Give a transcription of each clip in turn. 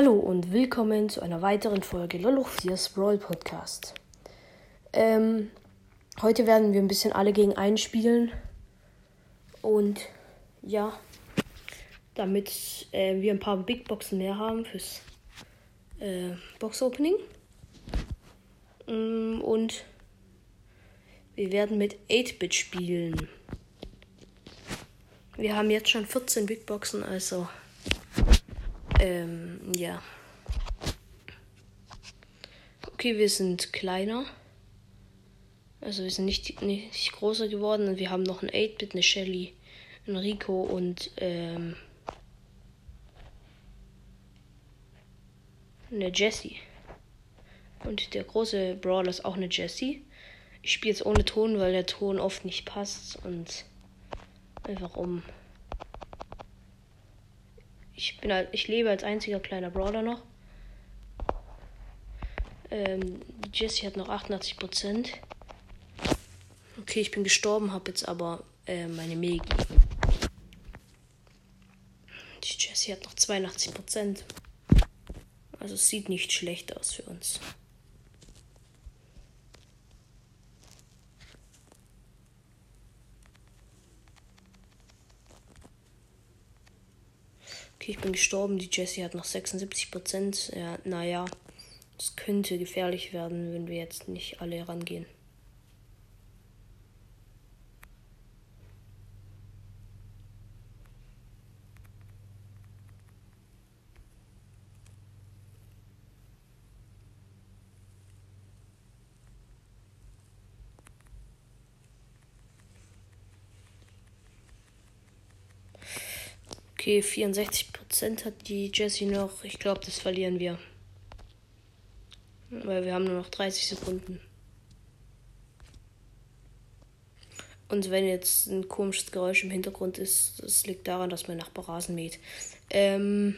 Hallo und willkommen zu einer weiteren Folge Lolofias Brawl Podcast. Ähm, heute werden wir ein bisschen alle gegen einen spielen. Und ja, damit äh, wir ein paar Big Boxen mehr haben fürs äh, Box Opening. Mm, und wir werden mit 8-Bit spielen. Wir haben jetzt schon 14 Big Boxen, also ähm, ja. Okay, wir sind kleiner. Also wir sind nicht, nicht größer geworden wir haben noch ein 8-Bit, eine Shelly, ein Rico und ähm, eine Jessie. Und der große Brawler ist auch eine Jessie. Ich spiele jetzt ohne Ton, weil der Ton oft nicht passt und einfach um ich bin halt, ich lebe als einziger kleiner Brawler noch. Ähm, Jessie hat noch 88%. Okay, ich bin gestorben, habe jetzt aber äh, meine Megi. Die Jessie hat noch 82%. Also es sieht nicht schlecht aus für uns. Okay, ich bin gestorben. Die Jessie hat noch 76 Prozent. Ja, naja, es könnte gefährlich werden, wenn wir jetzt nicht alle rangehen. Okay, 64% hat die Jessie noch. Ich glaube, das verlieren wir. Weil wir haben nur noch 30 Sekunden. Und wenn jetzt ein komisches Geräusch im Hintergrund ist, das liegt daran, dass mein Nachbar Rasen mäht. Ähm,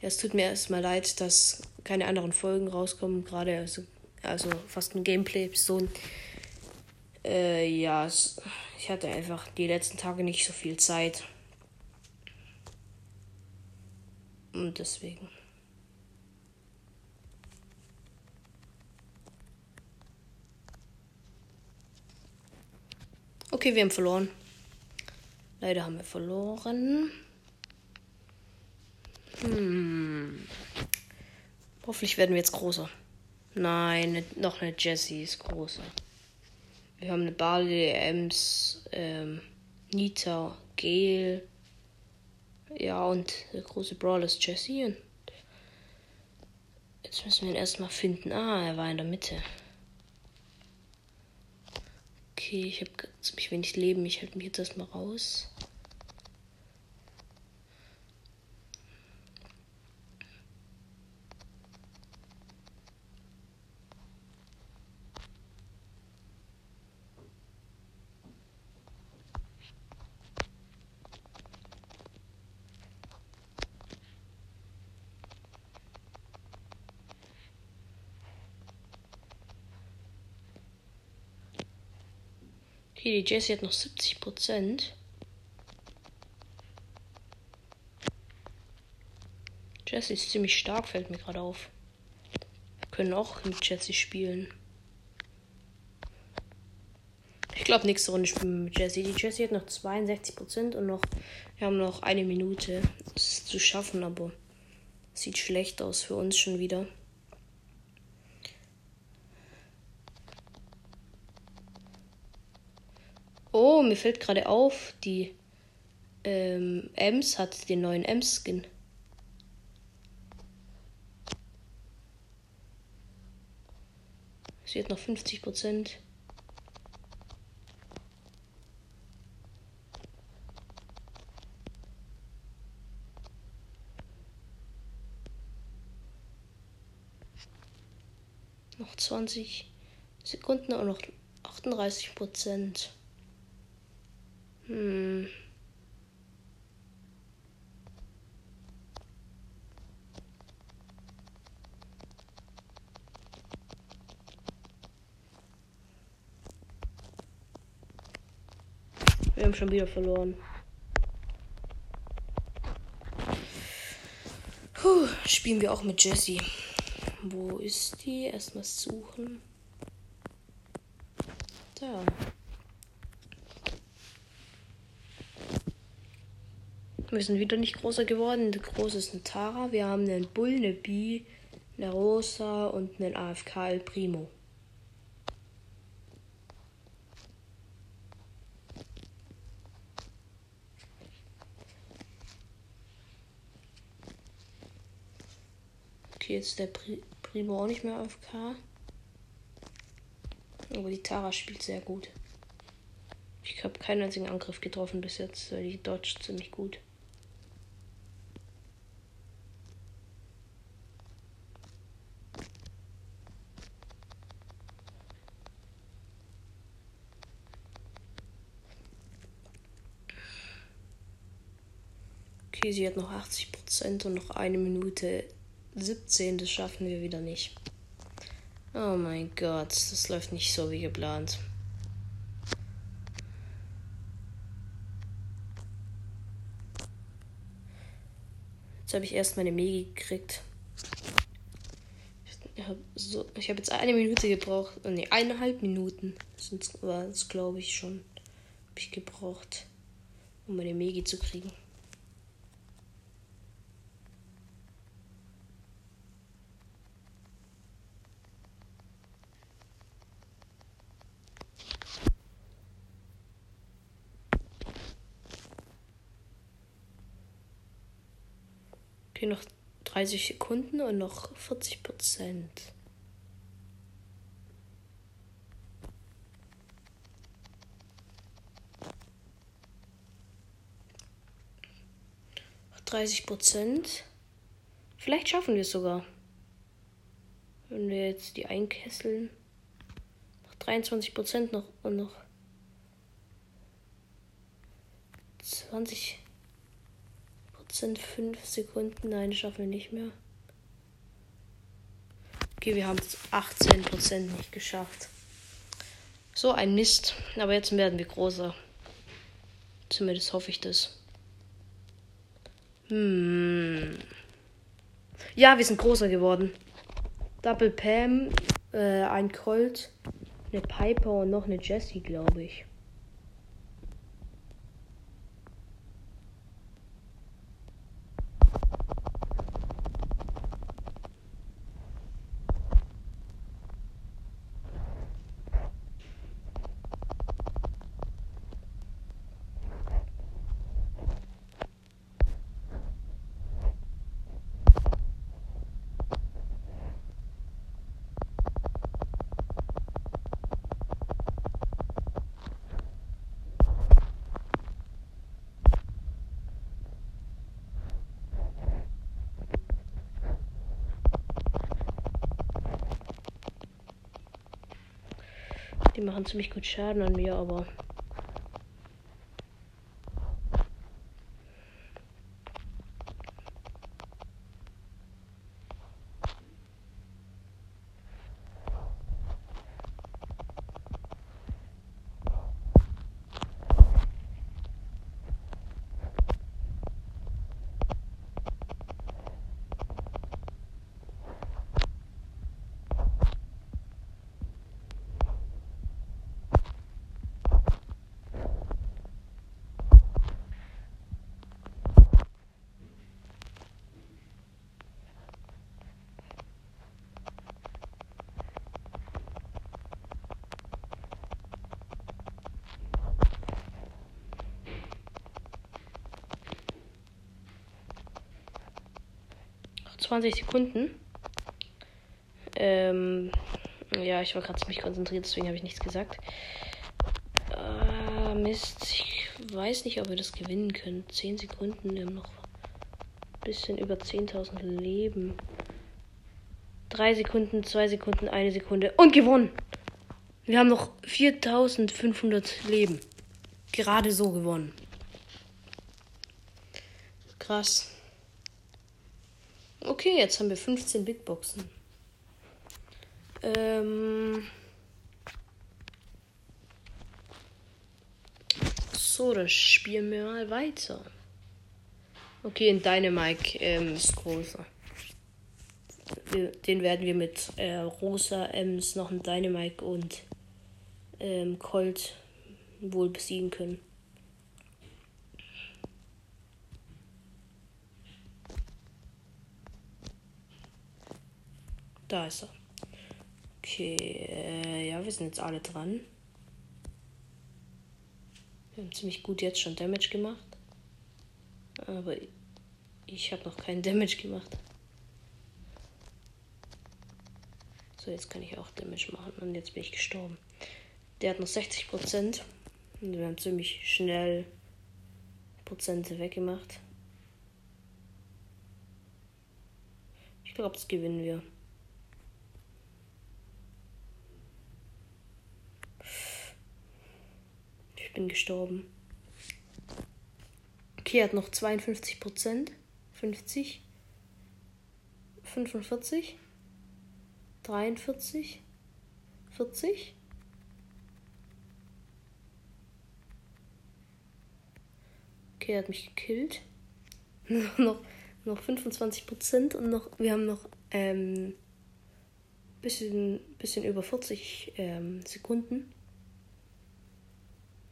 ja, es tut mir erstmal leid, dass keine anderen Folgen rauskommen, gerade also, also fast ein Gameplay-Episoden. Äh, ja, ich hatte einfach die letzten Tage nicht so viel Zeit. Und deswegen. Okay, wir haben verloren. Leider haben wir verloren. Hm. Hoffentlich werden wir jetzt großer. Nein, noch eine Jessie ist großer. Wir haben eine Barley, Ems, ähm, Nita, Gale. Ja, und der große Brawl ist Jesse. Und jetzt müssen wir ihn erstmal finden. Ah, er war in der Mitte. Okay, ich habe ziemlich wenig Leben. Ich halte mich jetzt erstmal raus. Okay, die Jessie hat noch 70 Prozent. Jessie ist ziemlich stark, fällt mir gerade auf. Wir können auch mit Jessie spielen. Ich glaube, nächste Runde spielen wir mit Jessie. Die Jessie hat noch 62% und noch, wir haben noch eine Minute. Das zu schaffen, aber sieht schlecht aus für uns schon wieder. Oh, mir fällt gerade auf, die ähm, Ems hat den neuen Ems-Skin. Sie hat noch 50 Prozent. Noch 20 Sekunden und noch 38 Prozent. Hm. Wir haben schon wieder verloren. Puh. spielen wir auch mit Jessie. Wo ist die? Erstmal suchen. Da. Wir sind wieder nicht großer geworden. Der große ist ein Tara. Wir haben einen Bull, eine Bi, eine Rosa und einen AFK El Primo. Okay, jetzt ist der Pri Primo auch nicht mehr AFK. Aber die Tara spielt sehr gut. Ich habe keinen einzigen Angriff getroffen bis jetzt. Die dodgt ziemlich gut. Okay, sie hat noch 80% und noch eine Minute 17. Das schaffen wir wieder nicht. Oh mein Gott, das läuft nicht so wie geplant. Jetzt habe ich erst meine Megi gekriegt. Ich habe so, hab jetzt eine Minute gebraucht. Ne, eineinhalb Minuten war es, glaube ich, schon. Habe ich gebraucht, um meine Megi zu kriegen. Okay, noch 30 Sekunden und noch 40 Prozent. Dreißig Prozent. Vielleicht schaffen wir es sogar. Wenn wir jetzt die einkesseln. Noch 23 Prozent noch und noch 20 sind fünf Sekunden. Nein, schaffen wir nicht mehr. Okay, wir haben es 18% nicht geschafft. So ein Mist. Aber jetzt werden wir großer. Zumindest hoffe ich das. Hm. Ja, wir sind großer geworden. Double Pam, äh, ein Colt, eine Piper und noch eine Jessie, glaube ich. Machen ziemlich gut Schaden an mir, aber 20 Sekunden. Ähm, ja, ich war gerade ziemlich konzentriert, deswegen habe ich nichts gesagt. Äh, Mist, ich weiß nicht, ob wir das gewinnen können. 10 Sekunden, wir haben noch ein bisschen über 10.000 Leben. 3 Sekunden, 2 Sekunden, 1 Sekunde und gewonnen. Wir haben noch 4500 Leben. Gerade so gewonnen. Krass. Okay, jetzt haben wir 15 Big Boxen. Ähm so, dann spielen wir mal weiter. Okay, in Dynamike ähm, ist größer. den werden wir mit äh, Rosa, Ems, noch ein Dynamite und ähm, Colt wohl besiegen können. Da ist er. Okay, äh, ja, wir sind jetzt alle dran. Wir haben ziemlich gut jetzt schon Damage gemacht. Aber ich habe noch keinen Damage gemacht. So, jetzt kann ich auch Damage machen und jetzt bin ich gestorben. Der hat noch 60%. Und wir haben ziemlich schnell Prozente weggemacht. Ich glaube, das gewinnen wir. Bin gestorben. Okay, hat noch 52 Prozent. 50. 45. 43. 40. Okay, er hat mich gekillt. noch, noch 25 Prozent und noch, wir haben noch ähm, bisschen, bisschen über 40 ähm, Sekunden.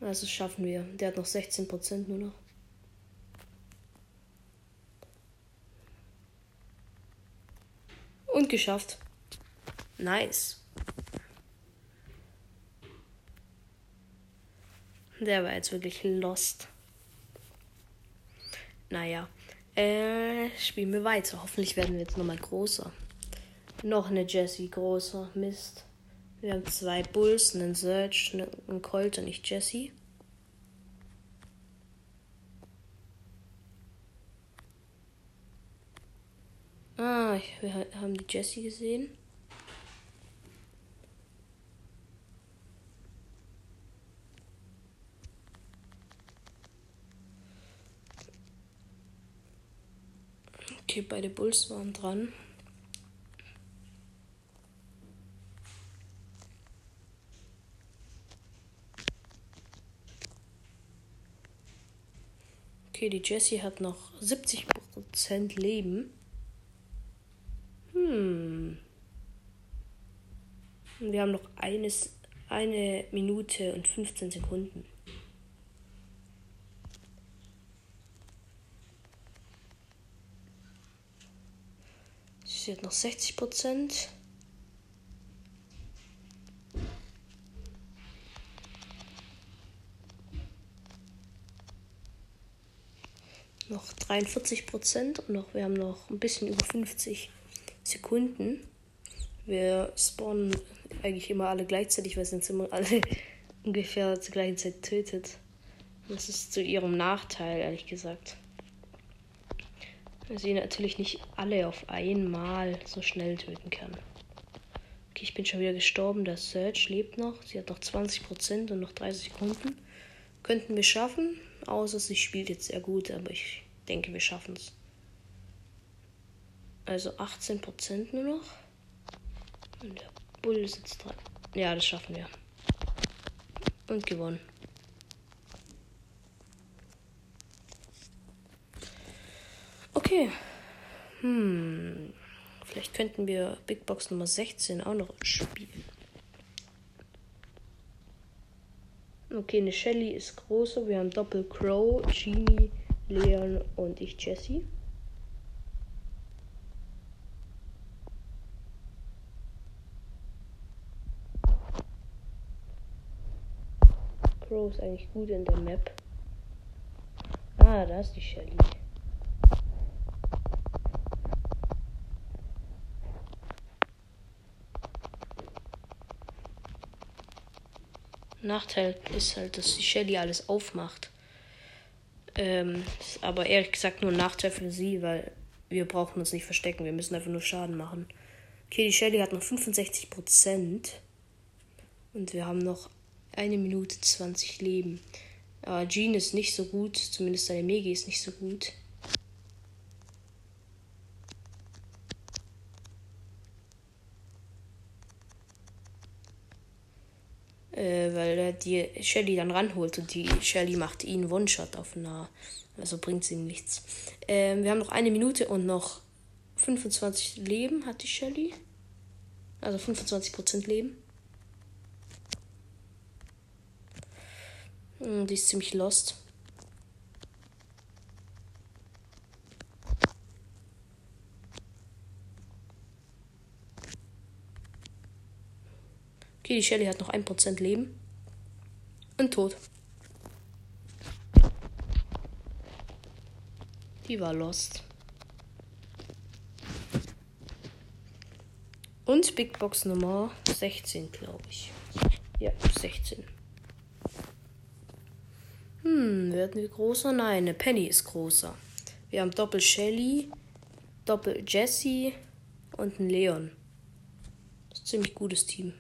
Also schaffen wir. Der hat noch 16 Prozent nur noch. Und geschafft. Nice. Der war jetzt wirklich lost. Naja. Äh, spielen wir weiter. Hoffentlich werden wir jetzt nochmal größer. Noch eine Jessie großer. Mist. Wir haben zwei Bulls, einen Search, einen Colt und nicht Jessie. Ah, wir haben die Jessie gesehen. Okay, beide Bulls waren dran. Okay, die Jessie hat noch 70% Leben. Hm. Wir haben noch eines, eine Minute und 15 Sekunden. Sie hat noch 60 Prozent. Noch 43 Prozent und noch, wir haben noch ein bisschen über 50 Sekunden. Wir spawnen eigentlich immer alle gleichzeitig, weil sind immer alle ungefähr zur gleichen Zeit tötet. Das ist zu ihrem Nachteil, ehrlich gesagt. Weil sie natürlich nicht alle auf einmal so schnell töten kann. Okay, ich bin schon wieder gestorben. Der Search lebt noch. Sie hat noch 20% und noch 30 Sekunden. Könnten wir schaffen, außer sie spielt jetzt sehr gut, aber ich denke, wir schaffen es. Also 18% nur noch. Und der Bull sitzt dran. Ja, das schaffen wir. Und gewonnen. Okay. Hm. Vielleicht könnten wir Big Box Nummer 16 auch noch spielen. Okay, eine Shelly ist großer. Wir haben Doppel Crow, Genie, Leon und ich Jesse. Crow ist eigentlich gut in der Map. Ah, da ist die Shelly. Nachteil ist halt, dass die Shelly alles aufmacht. Ähm, aber ehrlich gesagt nur ein Nachteil für sie, weil wir brauchen uns nicht verstecken. Wir müssen einfach nur Schaden machen. Okay, die Shelly hat noch 65%. Und wir haben noch eine Minute 20 Leben. Aber Jean ist nicht so gut. Zumindest seine Megi ist nicht so gut. äh, weil er die Shelly dann ranholt und die Shelly macht ihn One-Shot auf nah. Also bringt sie ihm nichts. Ähm, wir haben noch eine Minute und noch 25 Leben hat die Shelly. Also 25% Leben. Hm, die ist ziemlich lost. Okay, die Shelly hat noch 1% Leben. Und tot. Die war lost. Und Big Box Nummer 16, glaube ich. Ja, 16. Hm, werden wir größer? Nein, eine Penny ist größer. Wir haben Doppel Shelly, Doppel Jesse und ein Leon. Das ist ein ziemlich gutes Team.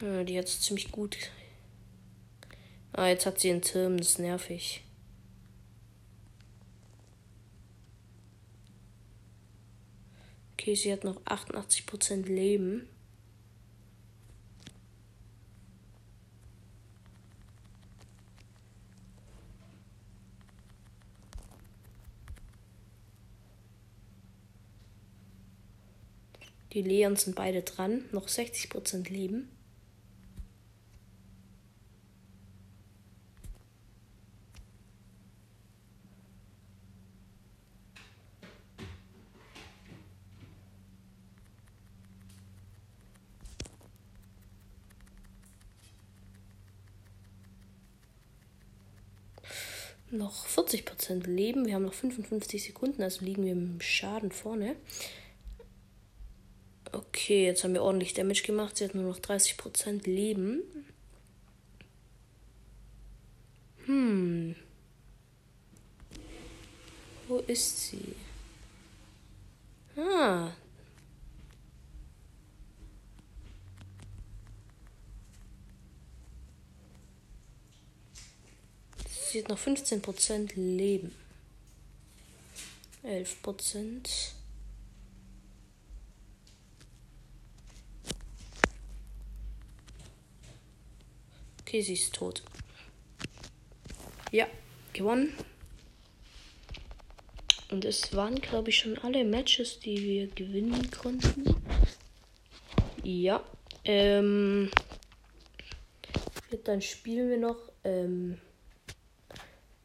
Die hat es ziemlich gut. Ah, jetzt hat sie einen Turm, das ist nervig. Okay, sie hat noch 88% Leben. Die Leons sind beide dran, noch 60% Leben. Noch 40% Leben. Wir haben noch 55 Sekunden, also liegen wir im Schaden vorne. Okay, jetzt haben wir ordentlich Damage gemacht. Sie hat nur noch 30% Leben. Hm. Wo ist sie? Ah, Sie hat noch 15% Leben. 11%. Okay, sie ist tot. Ja, gewonnen. Und es waren, glaube ich, schon alle Matches, die wir gewinnen konnten. Ja. Ähm. Dann spielen wir noch. Ähm,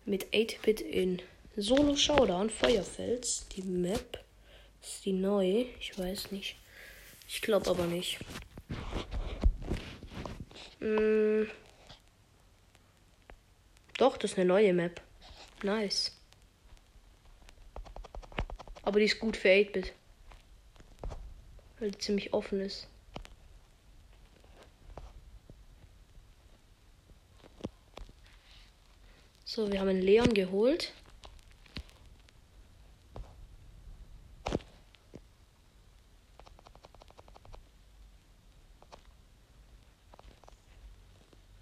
mit 8-Bit in Solo Showdown Feuerfels. Die Map ist die neue. Ich weiß nicht. Ich glaube aber nicht. Hm. Doch, das ist eine neue Map. Nice. Aber die ist gut für 8-Bit. Weil die ziemlich offen ist. So, wir haben einen Leon geholt.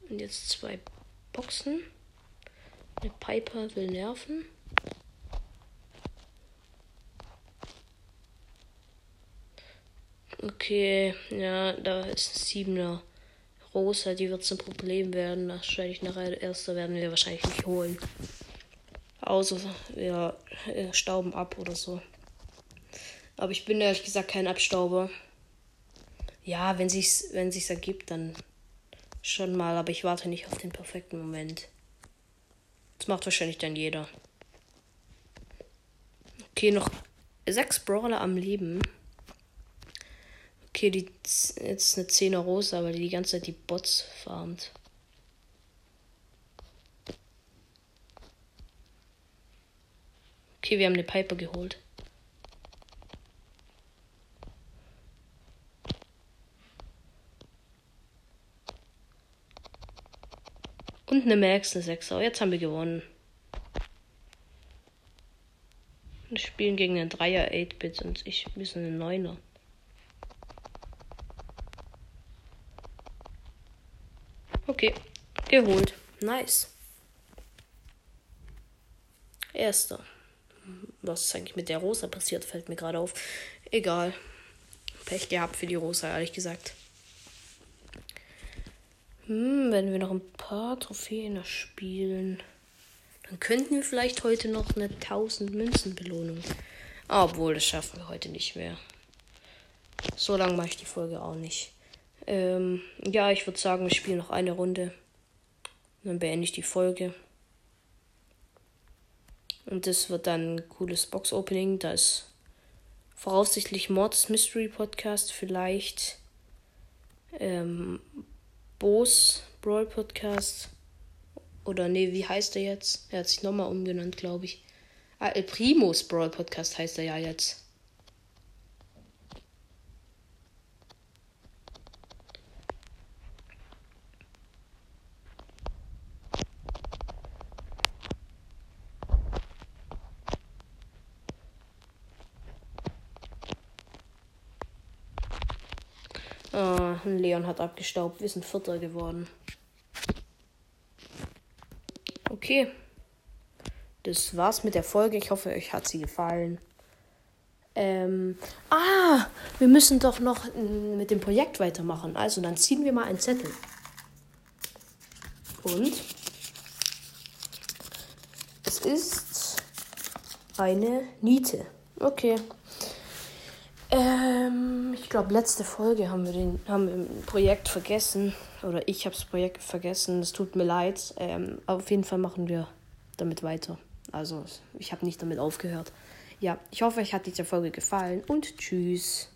Und jetzt zwei Boxen. Eine Piper will nerven. Okay, ja, da ist ein Siebener. Rosa, die wird zum Problem werden. Wahrscheinlich nachher erster werden wir wahrscheinlich nicht holen. Außer wir äh, stauben ab oder so. Aber ich bin ehrlich gesagt kein Abstauber. Ja, wenn sich's, wenn sich's ergibt, dann schon mal, aber ich warte nicht auf den perfekten Moment. Das macht wahrscheinlich dann jeder. Okay, noch sechs Brawler am Leben. Okay, die jetzt eine 10er Rosa, weil die die ganze Zeit die Bots farmt. Okay, wir haben eine Piper geholt. Und eine Max, eine 6er. Jetzt haben wir gewonnen. Wir spielen gegen einen 3er 8-Bit und ich wir sind ein 9er. Okay, geholt. Nice. Erster. Was ist eigentlich mit der Rosa passiert, fällt mir gerade auf. Egal. Pech gehabt für die Rosa, ehrlich gesagt. Hm, wenn wir noch ein paar Trophäen erspielen, dann könnten wir vielleicht heute noch eine 1000 Münzen Belohnung. Obwohl, das schaffen wir heute nicht mehr. So lange mache ich die Folge auch nicht. Ähm, ja, ich würde sagen, wir spielen noch eine Runde. Dann beende ich die Folge. Und das wird dann ein cooles Box-Opening. Da ist voraussichtlich Mords Mystery Podcast, vielleicht ähm, Bo's Brawl Podcast. Oder nee, wie heißt er jetzt? Er hat sich nochmal umgenannt, glaube ich. Ah, El Primos Brawl Podcast heißt er ja jetzt. Ah, Leon hat abgestaubt. Wir sind Vierter geworden. Okay. Das war's mit der Folge. Ich hoffe, euch hat sie gefallen. Ähm, ah, wir müssen doch noch mit dem Projekt weitermachen. Also, dann ziehen wir mal einen Zettel. Und es ist eine Niete. Okay. Ähm, ich glaube, letzte Folge haben wir den haben wir ein Projekt vergessen. Oder ich habe das Projekt vergessen. Es tut mir leid. Ähm, auf jeden Fall machen wir damit weiter. Also, ich habe nicht damit aufgehört. Ja, ich hoffe, euch hat diese Folge gefallen und tschüss.